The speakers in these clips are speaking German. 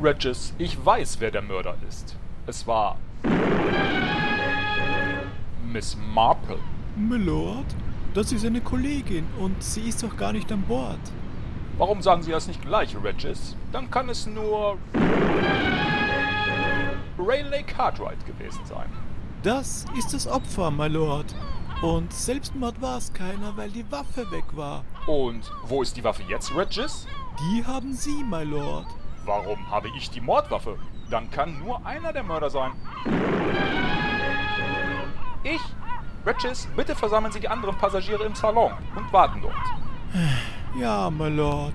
Regis, ich weiß, wer der Mörder ist. Es war. Miss Marple. Milord, das ist eine Kollegin und sie ist doch gar nicht an Bord. Warum sagen Sie das nicht gleich, Regis? Dann kann es nur. Rayleigh Cartwright gewesen sein. Das ist das Opfer, my Lord. Und Selbstmord war es keiner, weil die Waffe weg war. Und wo ist die Waffe jetzt, Regis? Die haben Sie, my Lord. Warum habe ich die Mordwaffe? Dann kann nur einer der Mörder sein. Ich? Regis, bitte versammeln Sie die anderen Passagiere im Salon und warten dort. Ja, my Lord.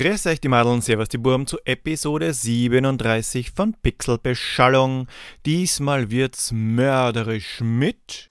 Grüß euch die Madeln, servus die Burm zu Episode 37 von Pixelbeschallung. Diesmal wird's mörderisch mit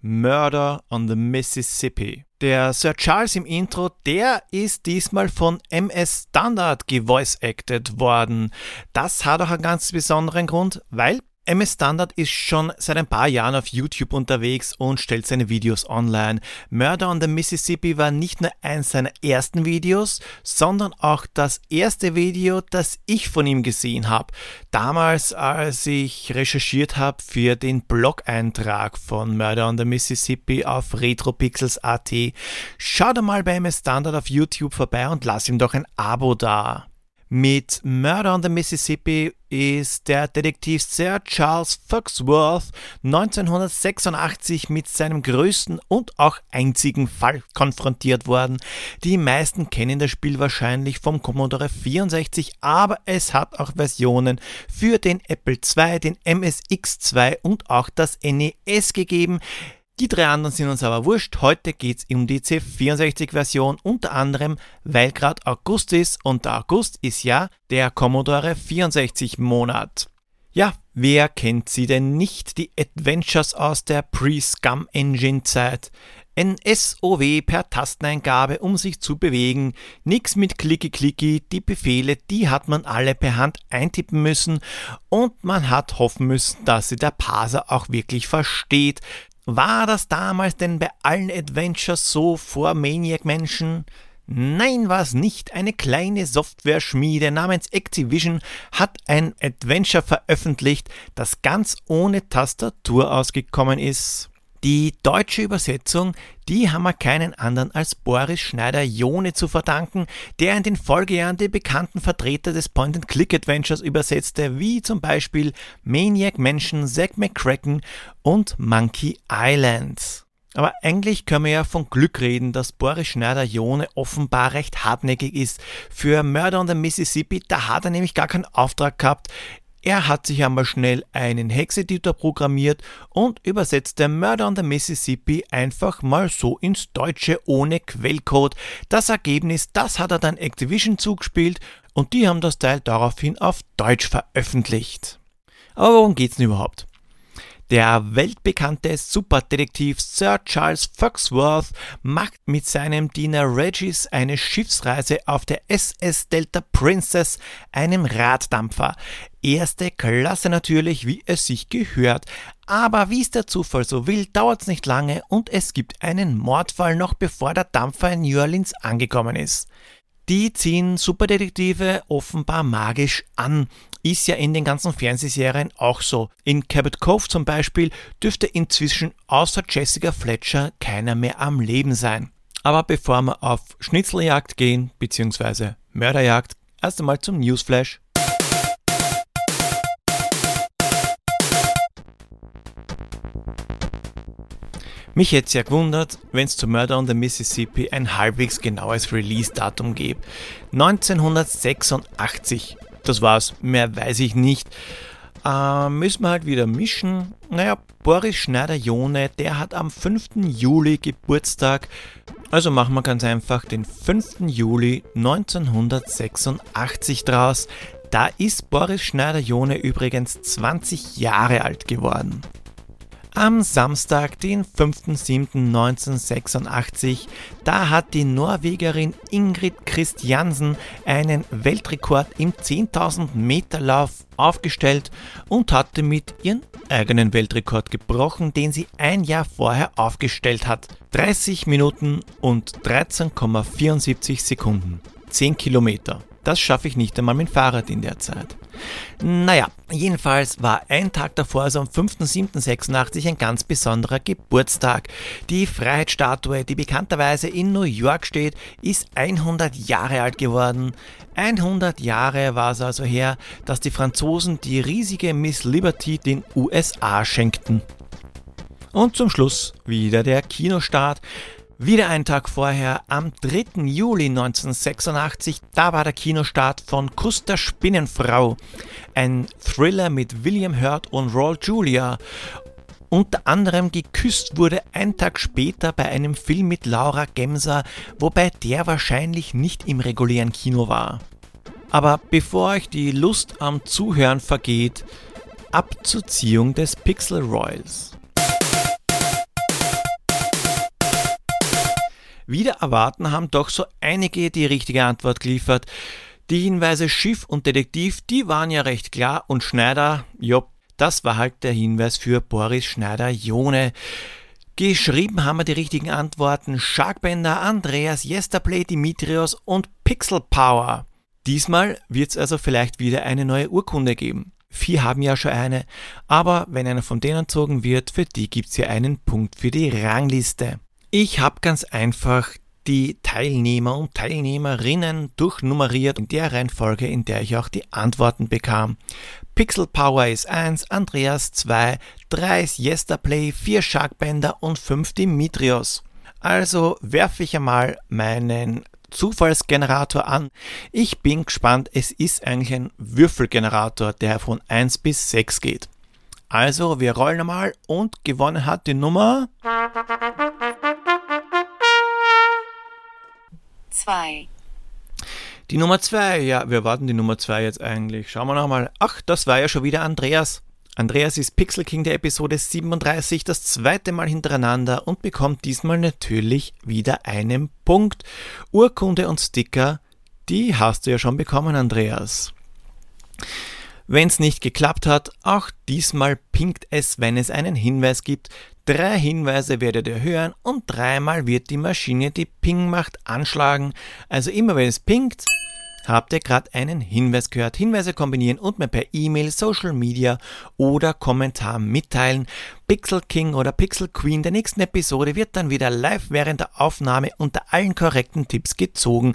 Murder on the Mississippi. Der Sir Charles im Intro, der ist diesmal von MS Standard gevoice-acted worden. Das hat auch einen ganz besonderen Grund, weil MS Standard ist schon seit ein paar Jahren auf YouTube unterwegs und stellt seine Videos online. Murder on the Mississippi war nicht nur eins seiner ersten Videos, sondern auch das erste Video, das ich von ihm gesehen habe. Damals, als ich recherchiert habe für den Blog-Eintrag von Murder on the Mississippi auf retropixels.at. Schaut mal bei MS Standard auf YouTube vorbei und lass ihm doch ein Abo da. Mit Murder on the Mississippi ist der Detektiv Sir Charles Foxworth 1986 mit seinem größten und auch einzigen Fall konfrontiert worden. Die meisten kennen das Spiel wahrscheinlich vom Commodore 64, aber es hat auch Versionen für den Apple II, den MSX2 und auch das NES gegeben. Die drei anderen sind uns aber wurscht. Heute geht's um die C64-Version, unter anderem, weil gerade August ist und der August ist ja der Commodore 64-Monat. Ja, wer kennt sie denn nicht, die Adventures aus der Pre-Scum Engine Zeit? Ein SOW per Tasteneingabe, um sich zu bewegen. Nix mit Klicki-Klicki, die Befehle, die hat man alle per Hand eintippen müssen und man hat hoffen müssen, dass sie der Parser auch wirklich versteht. War das damals denn bei allen Adventures so vor Maniac Mansion? Nein, war es nicht. Eine kleine Software-Schmiede namens Activision hat ein Adventure veröffentlicht, das ganz ohne Tastatur ausgekommen ist. Die deutsche Übersetzung, die haben wir keinen anderen als Boris Schneider-Jone zu verdanken, der in den Folgejahren die bekannten Vertreter des Point-and-Click-Adventures übersetzte, wie zum Beispiel Maniac Mansion, Zack McCracken und Monkey Island. Aber eigentlich können wir ja von Glück reden, dass Boris Schneider-Jone offenbar recht hartnäckig ist. Für Murder on the Mississippi, da hat er nämlich gar keinen Auftrag gehabt. Er hat sich einmal schnell einen Hexeditor programmiert und übersetzte Murder on the Mississippi einfach mal so ins Deutsche ohne Quellcode. Das Ergebnis, das hat er dann Activision zugespielt und die haben das Teil daraufhin auf Deutsch veröffentlicht. Aber worum geht's denn überhaupt? Der weltbekannte Superdetektiv Sir Charles Foxworth macht mit seinem Diener Regis eine Schiffsreise auf der SS Delta Princess, einem Raddampfer. Erste Klasse natürlich, wie es sich gehört. Aber wie es der Zufall so will, dauert es nicht lange und es gibt einen Mordfall noch bevor der Dampfer in New Orleans angekommen ist. Die ziehen Superdetektive offenbar magisch an. Ist ja in den ganzen Fernsehserien auch so. In Cabot Cove zum Beispiel dürfte inzwischen außer Jessica Fletcher keiner mehr am Leben sein. Aber bevor wir auf Schnitzeljagd gehen, beziehungsweise Mörderjagd, erst einmal zum Newsflash. Mich hätte es ja gewundert, wenn es zu Murder on the Mississippi ein halbwegs genaues Release-Datum gibt. 1986. Das war's, mehr weiß ich nicht. Äh, müssen wir halt wieder mischen. Naja, Boris Schneider-Jone, der hat am 5. Juli Geburtstag. Also machen wir ganz einfach den 5. Juli 1986 draus. Da ist Boris Schneider-Jone übrigens 20 Jahre alt geworden. Am Samstag, den 5.7.1986, da hat die Norwegerin Ingrid Christiansen einen Weltrekord im 10.000 Meter Lauf aufgestellt und hatte mit ihren eigenen Weltrekord gebrochen, den sie ein Jahr vorher aufgestellt hat. 30 Minuten und 13,74 Sekunden. 10 Kilometer. Das schaffe ich nicht einmal mit Fahrrad in der Zeit. Naja, jedenfalls war ein Tag davor, also am 5.7.86, ein ganz besonderer Geburtstag. Die Freiheitsstatue, die bekannterweise in New York steht, ist 100 Jahre alt geworden. 100 Jahre war es also her, dass die Franzosen die riesige Miss Liberty den USA schenkten. Und zum Schluss wieder der Kinostart. Wieder einen Tag vorher, am 3. Juli 1986, da war der Kinostart von Kuss der Spinnenfrau. Ein Thriller mit William Hurt und Raul Julia. Unter anderem geküsst wurde ein Tag später bei einem Film mit Laura Gemser, wobei der wahrscheinlich nicht im regulären Kino war. Aber bevor euch die Lust am Zuhören vergeht, ab zur Ziehung des Pixel Royals. Wieder erwarten haben doch so einige die richtige Antwort geliefert. Die Hinweise Schiff und Detektiv, die waren ja recht klar und Schneider, jopp, das war halt der Hinweis für Boris Schneider-Jone. Geschrieben haben wir die richtigen Antworten Sharkbender, Andreas, Yesterplay, Dimitrios und Pixel Power. Diesmal wird es also vielleicht wieder eine neue Urkunde geben. Vier haben ja schon eine, aber wenn einer von denen entzogen wird, für die gibt's ja einen Punkt für die Rangliste. Ich habe ganz einfach die Teilnehmer und Teilnehmerinnen durchnummeriert in der Reihenfolge, in der ich auch die Antworten bekam. Pixel Power ist 1, Andreas 2, 3 ist Yesterplay, 4 Sharkbender und 5 Dimitrios. Also werfe ich einmal meinen Zufallsgenerator an. Ich bin gespannt, es ist eigentlich ein Würfelgenerator, der von 1 bis 6 geht. Also, wir rollen einmal und gewonnen hat die Nummer 2. Die Nummer 2, ja, wir warten die Nummer 2 jetzt eigentlich. Schauen wir nochmal. Ach, das war ja schon wieder Andreas. Andreas ist Pixel King der Episode 37, das zweite Mal hintereinander und bekommt diesmal natürlich wieder einen Punkt. Urkunde und Sticker, die hast du ja schon bekommen, Andreas. Wenn es nicht geklappt hat, auch diesmal pinkt es, wenn es einen Hinweis gibt. Drei Hinweise werdet ihr hören und dreimal wird die Maschine, die Ping macht, anschlagen. Also immer wenn es pinkt, habt ihr gerade einen Hinweis gehört. Hinweise kombinieren und mir per E-Mail, Social Media oder Kommentar mitteilen. Pixel King oder Pixel Queen der nächsten Episode wird dann wieder live während der Aufnahme unter allen korrekten Tipps gezogen.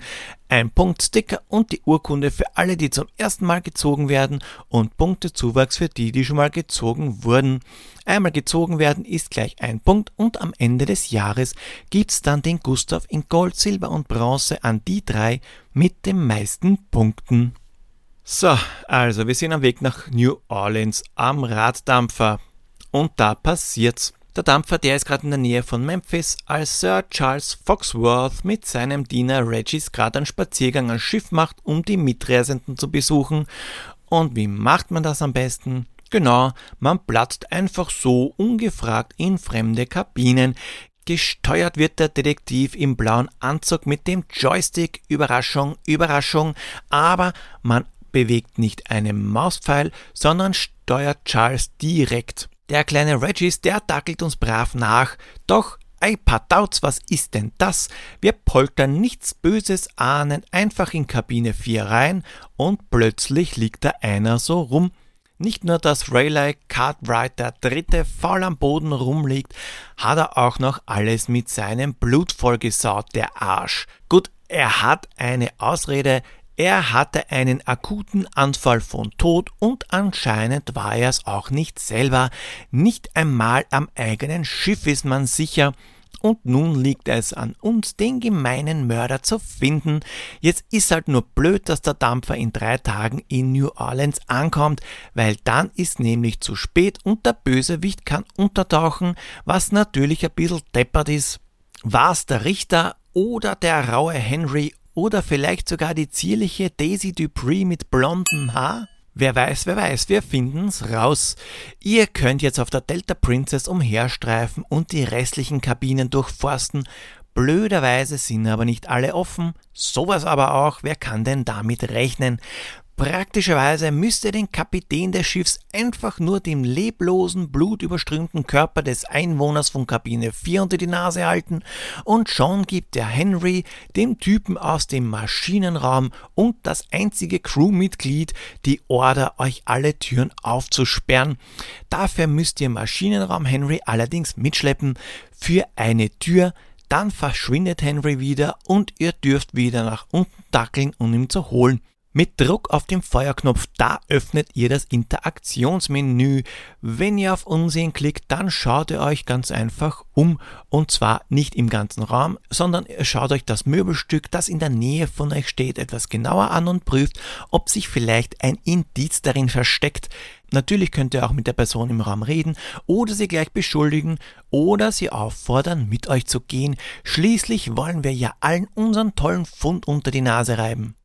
Ein Punktsticker und die Urkunde für alle, die zum ersten Mal gezogen werden und Punktezuwachs für die, die schon mal gezogen wurden. Einmal gezogen werden ist gleich ein Punkt und am Ende des Jahres gibt's dann den Gustav in Gold, Silber und Bronze an die drei mit den meisten Punkten. So, also wir sind am Weg nach New Orleans am Raddampfer. Und da passiert's. Der Dampfer, der ist gerade in der Nähe von Memphis, als Sir Charles Foxworth mit seinem Diener Regis gerade einen Spaziergang ans Schiff macht, um die Mitreisenden zu besuchen. Und wie macht man das am besten? Genau, man platzt einfach so ungefragt in fremde Kabinen. Gesteuert wird der Detektiv im blauen Anzug mit dem Joystick. Überraschung, Überraschung. Aber man bewegt nicht einen Mauspfeil, sondern steuert Charles direkt. Der kleine Regis, der dackelt uns brav nach. Doch, ei Patauts, was ist denn das? Wir poltern nichts Böses ahnen, einfach in Kabine 4 rein und plötzlich liegt da einer so rum. Nicht nur, dass Rayleigh Cartwright der Dritte faul am Boden rumliegt, hat er auch noch alles mit seinem Blut vollgesaut, der Arsch. Gut, er hat eine Ausrede, er hatte einen akuten Anfall von Tod und anscheinend war er es auch nicht selber. Nicht einmal am eigenen Schiff ist man sicher. Und nun liegt es an uns, den gemeinen Mörder zu finden. Jetzt ist halt nur blöd, dass der Dampfer in drei Tagen in New Orleans ankommt, weil dann ist nämlich zu spät und der Bösewicht kann untertauchen, was natürlich ein bisschen deppert ist. War's der Richter oder der raue Henry oder vielleicht sogar die zierliche Daisy Dupree mit blondem Haar? Wer weiß, wer weiß, wir finden's raus. Ihr könnt jetzt auf der Delta Princess umherstreifen und die restlichen Kabinen durchforsten. Blöderweise sind aber nicht alle offen. Sowas aber auch, wer kann denn damit rechnen? Praktischerweise müsste den Kapitän des Schiffs einfach nur dem leblosen, blutüberströmten Körper des Einwohners von Kabine 4 unter die Nase halten und schon gibt der Henry dem Typen aus dem Maschinenraum und das einzige Crewmitglied die Order, euch alle Türen aufzusperren. Dafür müsst ihr Maschinenraum Henry allerdings mitschleppen für eine Tür, dann verschwindet Henry wieder und ihr dürft wieder nach unten dackeln, um ihn zu holen. Mit Druck auf den Feuerknopf, da öffnet ihr das Interaktionsmenü. Wenn ihr auf Unsehen klickt, dann schaut ihr euch ganz einfach um und zwar nicht im ganzen Raum, sondern schaut euch das Möbelstück, das in der Nähe von euch steht, etwas genauer an und prüft, ob sich vielleicht ein Indiz darin versteckt. Natürlich könnt ihr auch mit der Person im Raum reden oder sie gleich beschuldigen oder sie auffordern, mit euch zu gehen. Schließlich wollen wir ja allen unseren tollen Fund unter die Nase reiben.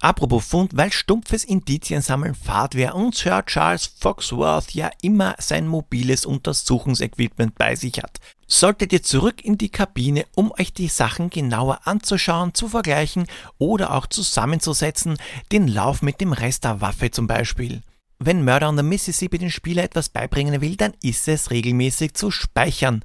Apropos Fund, weil stumpfes Indiziensammeln Fahrt wäre und Sir Charles Foxworth ja immer sein mobiles Untersuchungsequipment bei sich hat. Solltet ihr zurück in die Kabine, um euch die Sachen genauer anzuschauen, zu vergleichen oder auch zusammenzusetzen, den Lauf mit dem Rest der Waffe zum Beispiel. Wenn Murder on the Mississippi den Spieler etwas beibringen will, dann ist es regelmäßig zu speichern.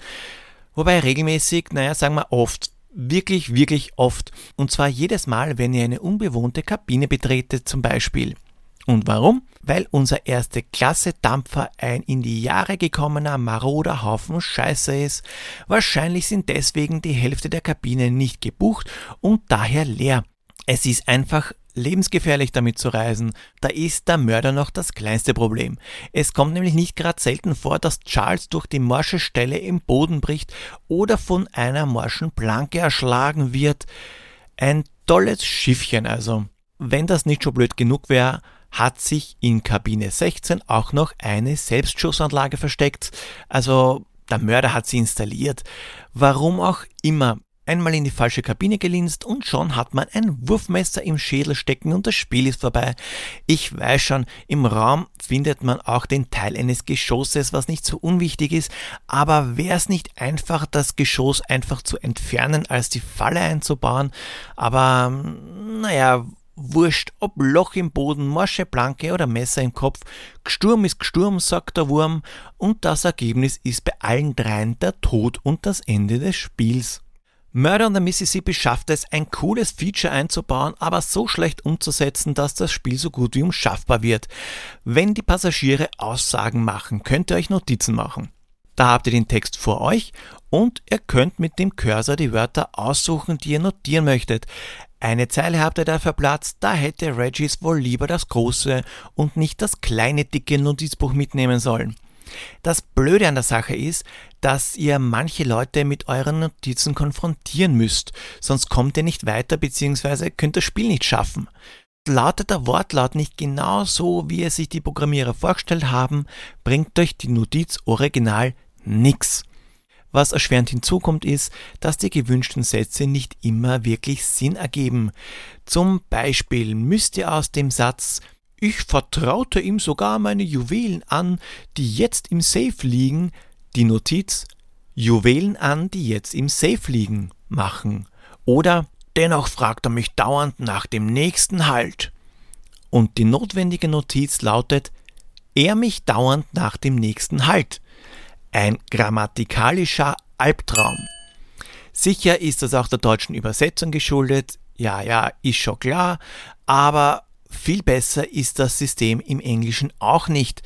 Wobei regelmäßig, naja, sagen wir oft wirklich, wirklich oft. Und zwar jedes Mal, wenn ihr eine unbewohnte Kabine betretet zum Beispiel. Und warum? Weil unser erste Klasse Dampfer ein in die Jahre gekommener maroder Haufen Scheiße ist. Wahrscheinlich sind deswegen die Hälfte der Kabinen nicht gebucht und daher leer. Es ist einfach lebensgefährlich damit zu reisen, da ist der Mörder noch das kleinste Problem. Es kommt nämlich nicht gerade selten vor, dass Charles durch die morsche Stelle im Boden bricht oder von einer morschen Planke erschlagen wird. Ein tolles Schiffchen also. Wenn das nicht schon blöd genug wäre, hat sich in Kabine 16 auch noch eine Selbstschussanlage versteckt. Also der Mörder hat sie installiert. Warum auch immer einmal in die falsche Kabine gelinst und schon hat man ein Wurfmesser im Schädel stecken und das Spiel ist vorbei. Ich weiß schon, im Raum findet man auch den Teil eines Geschosses, was nicht so unwichtig ist, aber wäre es nicht einfach, das Geschoss einfach zu entfernen, als die Falle einzubauen? Aber naja, Wurscht, ob Loch im Boden, morsche Planke oder Messer im Kopf, Gsturm ist Gsturm, sagt der Wurm, und das Ergebnis ist bei allen dreien der Tod und das Ende des Spiels. Murder on the Mississippi schafft es, ein cooles Feature einzubauen, aber so schlecht umzusetzen, dass das Spiel so gut wie unschaffbar wird. Wenn die Passagiere Aussagen machen, könnt ihr euch Notizen machen. Da habt ihr den Text vor euch und ihr könnt mit dem Cursor die Wörter aussuchen, die ihr notieren möchtet. Eine Zeile habt ihr dafür Platz, da hätte Regis wohl lieber das große und nicht das kleine dicke Notizbuch mitnehmen sollen. Das Blöde an der Sache ist, dass ihr manche Leute mit euren Notizen konfrontieren müsst, sonst kommt ihr nicht weiter bzw. könnt das Spiel nicht schaffen. Lautet der Wortlaut nicht genau so, wie es sich die Programmierer vorgestellt haben, bringt euch die Notiz original nix. Was erschwerend hinzukommt ist, dass die gewünschten Sätze nicht immer wirklich Sinn ergeben. Zum Beispiel müsst ihr aus dem Satz ich vertraute ihm sogar meine Juwelen an, die jetzt im Safe liegen, die Notiz Juwelen an, die jetzt im Safe liegen, machen. Oder dennoch fragt er mich dauernd nach dem nächsten Halt. Und die notwendige Notiz lautet er mich dauernd nach dem nächsten Halt. Ein grammatikalischer Albtraum. Sicher ist das auch der deutschen Übersetzung geschuldet, ja, ja, ist schon klar, aber viel besser ist das System im Englischen auch nicht.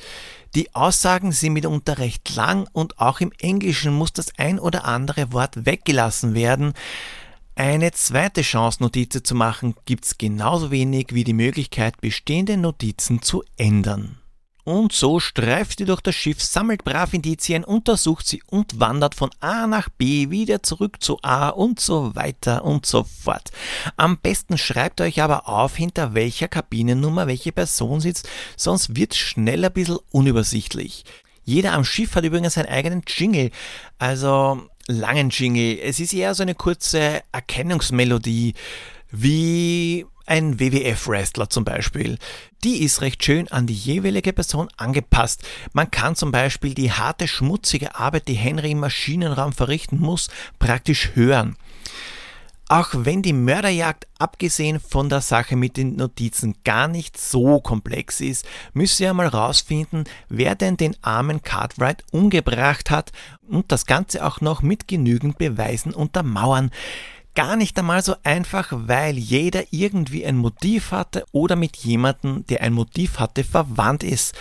Die Aussagen sind mitunter recht lang und auch im Englischen muss das ein oder andere Wort weggelassen werden. Eine zweite Chance, Notizen zu machen, gibt's genauso wenig wie die Möglichkeit, bestehende Notizen zu ändern. Und so streift sie durch das Schiff, sammelt brav Indizien, untersucht sie und wandert von A nach B wieder zurück zu A und so weiter und so fort. Am besten schreibt euch aber auf, hinter welcher Kabinennummer welche Person sitzt, sonst wird's schnell ein bisschen unübersichtlich. Jeder am Schiff hat übrigens seinen eigenen Jingle, also langen Jingle. Es ist eher so eine kurze Erkennungsmelodie wie ein WWF-Wrestler zum Beispiel. Die ist recht schön an die jeweilige Person angepasst. Man kann zum Beispiel die harte, schmutzige Arbeit, die Henry im Maschinenraum verrichten muss, praktisch hören. Auch wenn die Mörderjagd abgesehen von der Sache mit den Notizen gar nicht so komplex ist, müsst ihr einmal rausfinden, wer denn den armen Cartwright umgebracht hat und das Ganze auch noch mit genügend Beweisen untermauern. Gar nicht einmal so einfach, weil jeder irgendwie ein Motiv hatte oder mit jemandem, der ein Motiv hatte, verwandt ist.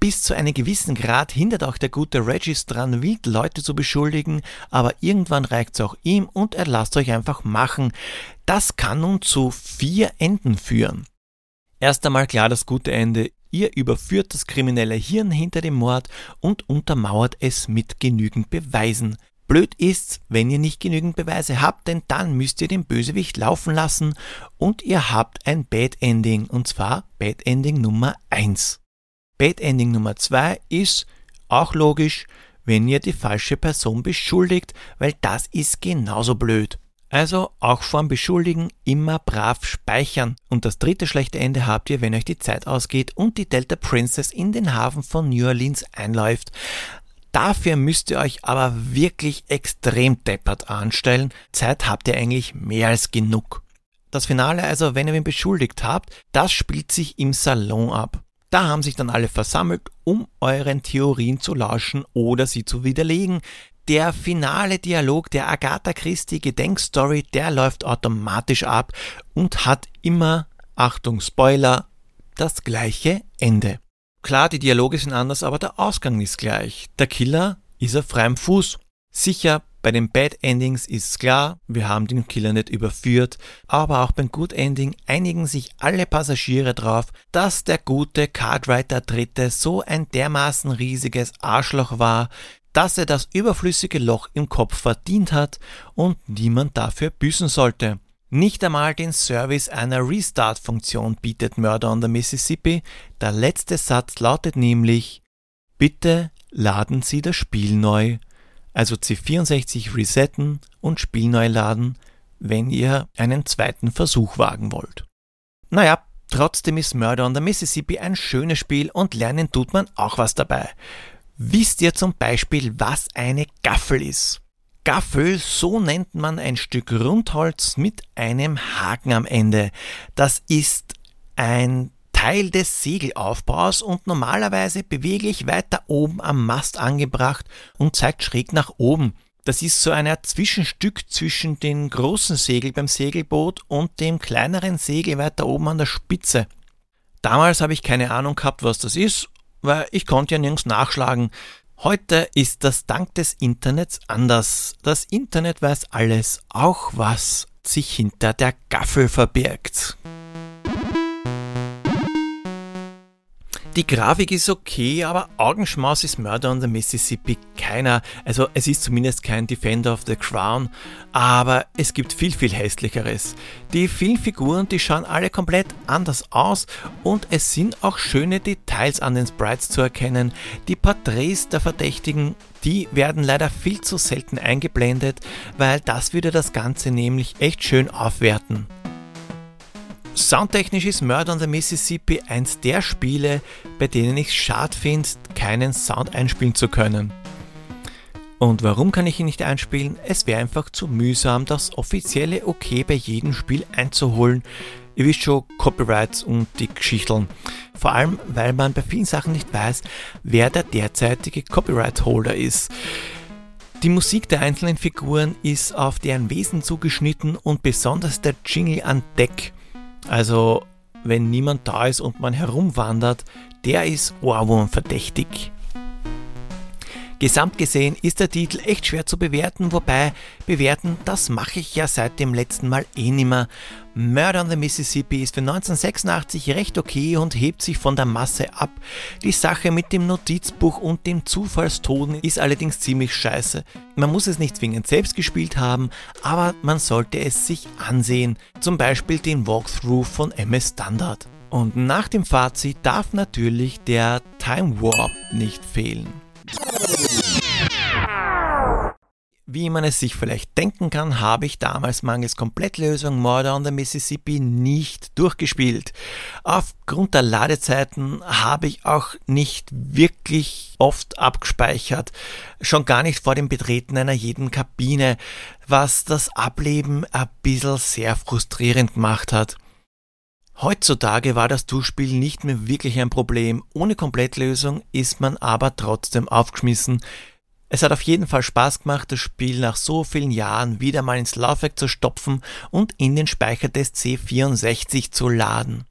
Bis zu einem gewissen Grad hindert auch der gute Regis dran, wild Leute zu beschuldigen, aber irgendwann reicht's auch ihm und er lasst euch einfach machen. Das kann nun zu vier Enden führen. Erst einmal klar das gute Ende. Ihr überführt das kriminelle Hirn hinter dem Mord und untermauert es mit genügend Beweisen. Blöd ist's, wenn ihr nicht genügend Beweise habt, denn dann müsst ihr den Bösewicht laufen lassen und ihr habt ein Bad Ending, und zwar Bad Ending Nummer 1. Bad Ending Nummer 2 ist auch logisch, wenn ihr die falsche Person beschuldigt, weil das ist genauso blöd. Also auch vorm Beschuldigen immer brav speichern. Und das dritte schlechte Ende habt ihr, wenn euch die Zeit ausgeht und die Delta Princess in den Hafen von New Orleans einläuft. Dafür müsst ihr euch aber wirklich extrem deppert anstellen. Zeit habt ihr eigentlich mehr als genug. Das Finale also, wenn ihr ihn beschuldigt habt, das spielt sich im Salon ab. Da haben sich dann alle versammelt, um euren Theorien zu lauschen oder sie zu widerlegen. Der finale Dialog der Agatha Christie Gedenkstory, der läuft automatisch ab und hat immer, Achtung Spoiler, das gleiche Ende. Klar, die Dialoge sind anders, aber der Ausgang ist gleich. Der Killer ist auf freiem Fuß. Sicher bei den Bad Endings ist klar, wir haben den Killer nicht überführt, aber auch beim Good Ending einigen sich alle Passagiere drauf, dass der gute Cartwriter Dritte so ein dermaßen riesiges Arschloch war, dass er das überflüssige Loch im Kopf verdient hat und niemand dafür büßen sollte. Nicht einmal den Service einer Restart-Funktion bietet Murder on the Mississippi. Der letzte Satz lautet nämlich Bitte laden Sie das Spiel neu also C64 resetten und Spiel neu laden, wenn ihr einen zweiten Versuch wagen wollt. Naja, trotzdem ist Murder on the Mississippi ein schönes Spiel und lernen tut man auch was dabei. Wisst ihr zum Beispiel, was eine Gaffel ist? Gaffel, so nennt man ein Stück Rundholz mit einem Haken am Ende. Das ist ein Teil des Segelaufbaus und normalerweise beweglich weiter oben am Mast angebracht und zeigt schräg nach oben. Das ist so ein Zwischenstück zwischen dem großen Segel beim Segelboot und dem kleineren Segel weiter oben an der Spitze. Damals habe ich keine Ahnung gehabt, was das ist, weil ich konnte ja nirgends nachschlagen. Heute ist das dank des Internets anders. Das Internet weiß alles, auch was sich hinter der Gaffel verbirgt. Die Grafik ist okay, aber Augenschmaus ist Murder on the Mississippi keiner. Also es ist zumindest kein Defender of the Crown, aber es gibt viel, viel hässlicheres. Die Filmfiguren, die schauen alle komplett anders aus und es sind auch schöne Details an den Sprites zu erkennen. Die Porträts der Verdächtigen, die werden leider viel zu selten eingeblendet, weil das würde das Ganze nämlich echt schön aufwerten. Soundtechnisch ist Murder on the Mississippi eins der Spiele, bei denen ich es schade finde, keinen Sound einspielen zu können. Und warum kann ich ihn nicht einspielen? Es wäre einfach zu mühsam, das offizielle Okay bei jedem Spiel einzuholen. Ihr wisst schon, Copyrights und die Geschichteln. Vor allem, weil man bei vielen Sachen nicht weiß, wer der derzeitige Copyright-Holder ist. Die Musik der einzelnen Figuren ist auf deren Wesen zugeschnitten und besonders der Jingle an Deck also, wenn niemand da ist und man herumwandert, der ist Ohrwurm verdächtig. Gesamt gesehen ist der Titel echt schwer zu bewerten, wobei bewerten, das mache ich ja seit dem letzten Mal eh nimmer. Murder on the Mississippi ist für 1986 recht okay und hebt sich von der Masse ab. Die Sache mit dem Notizbuch und dem Zufallstoden ist allerdings ziemlich scheiße. Man muss es nicht zwingend selbst gespielt haben, aber man sollte es sich ansehen. Zum Beispiel den Walkthrough von MS Standard. Und nach dem Fazit darf natürlich der Time Warp nicht fehlen. Wie man es sich vielleicht denken kann, habe ich damals mangels Komplettlösung Murder on the Mississippi nicht durchgespielt. Aufgrund der Ladezeiten habe ich auch nicht wirklich oft abgespeichert, schon gar nicht vor dem Betreten einer jeden Kabine, was das Ableben ein bisschen sehr frustrierend gemacht hat. Heutzutage war das Durchspiel nicht mehr wirklich ein Problem. Ohne Komplettlösung ist man aber trotzdem aufgeschmissen, es hat auf jeden Fall Spaß gemacht, das Spiel nach so vielen Jahren wieder mal ins Laufwerk zu stopfen und in den Speicher des C64 zu laden.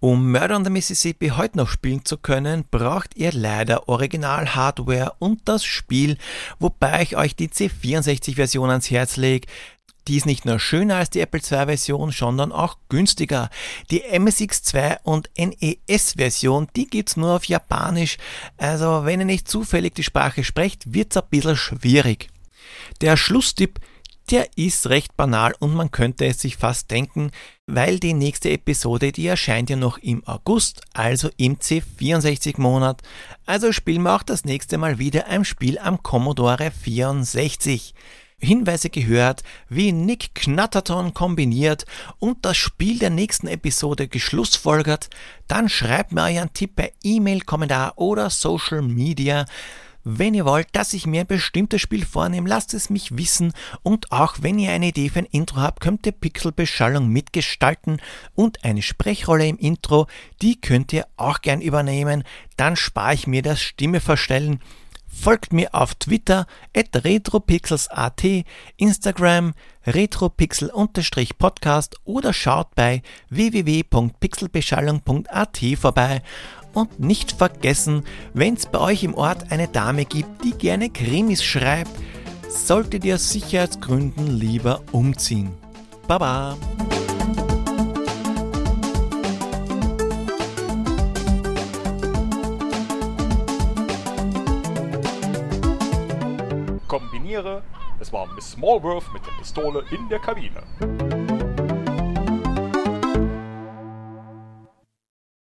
Um Murder on the Mississippi heute noch spielen zu können, braucht ihr leider Original-Hardware und das Spiel, wobei ich euch die C64-Version ans Herz lege, die ist nicht nur schöner als die Apple II-Version, sondern auch günstiger. Die MSX2 und NES-Version, die gibt's nur auf Japanisch. Also wenn ihr nicht zufällig die Sprache sprecht, wird's ein bisschen schwierig. Der Schlusstipp, der ist recht banal und man könnte es sich fast denken, weil die nächste Episode, die erscheint ja noch im August, also im C64-Monat. Also spielen wir auch das nächste Mal wieder ein Spiel am Commodore 64. Hinweise gehört, wie Nick Knatterton kombiniert und das Spiel der nächsten Episode geschlussfolgert, dann schreibt mir euren Tipp per E-Mail, Kommentar oder Social Media. Wenn ihr wollt, dass ich mir ein bestimmtes Spiel vornehme, lasst es mich wissen. Und auch wenn ihr eine Idee für ein Intro habt, könnt ihr Pixelbeschallung mitgestalten und eine Sprechrolle im Intro, die könnt ihr auch gern übernehmen, dann spare ich mir das Stimme verstellen Folgt mir auf Twitter at retropixels.at, Instagram retropixel-podcast oder schaut bei www.pixelbeschallung.at vorbei. Und nicht vergessen, wenn es bei euch im Ort eine Dame gibt, die gerne Krimis schreibt, solltet ihr aus Sicherheitsgründen lieber umziehen. Baba! Es war Miss Smallworth mit der Pistole in der Kabine.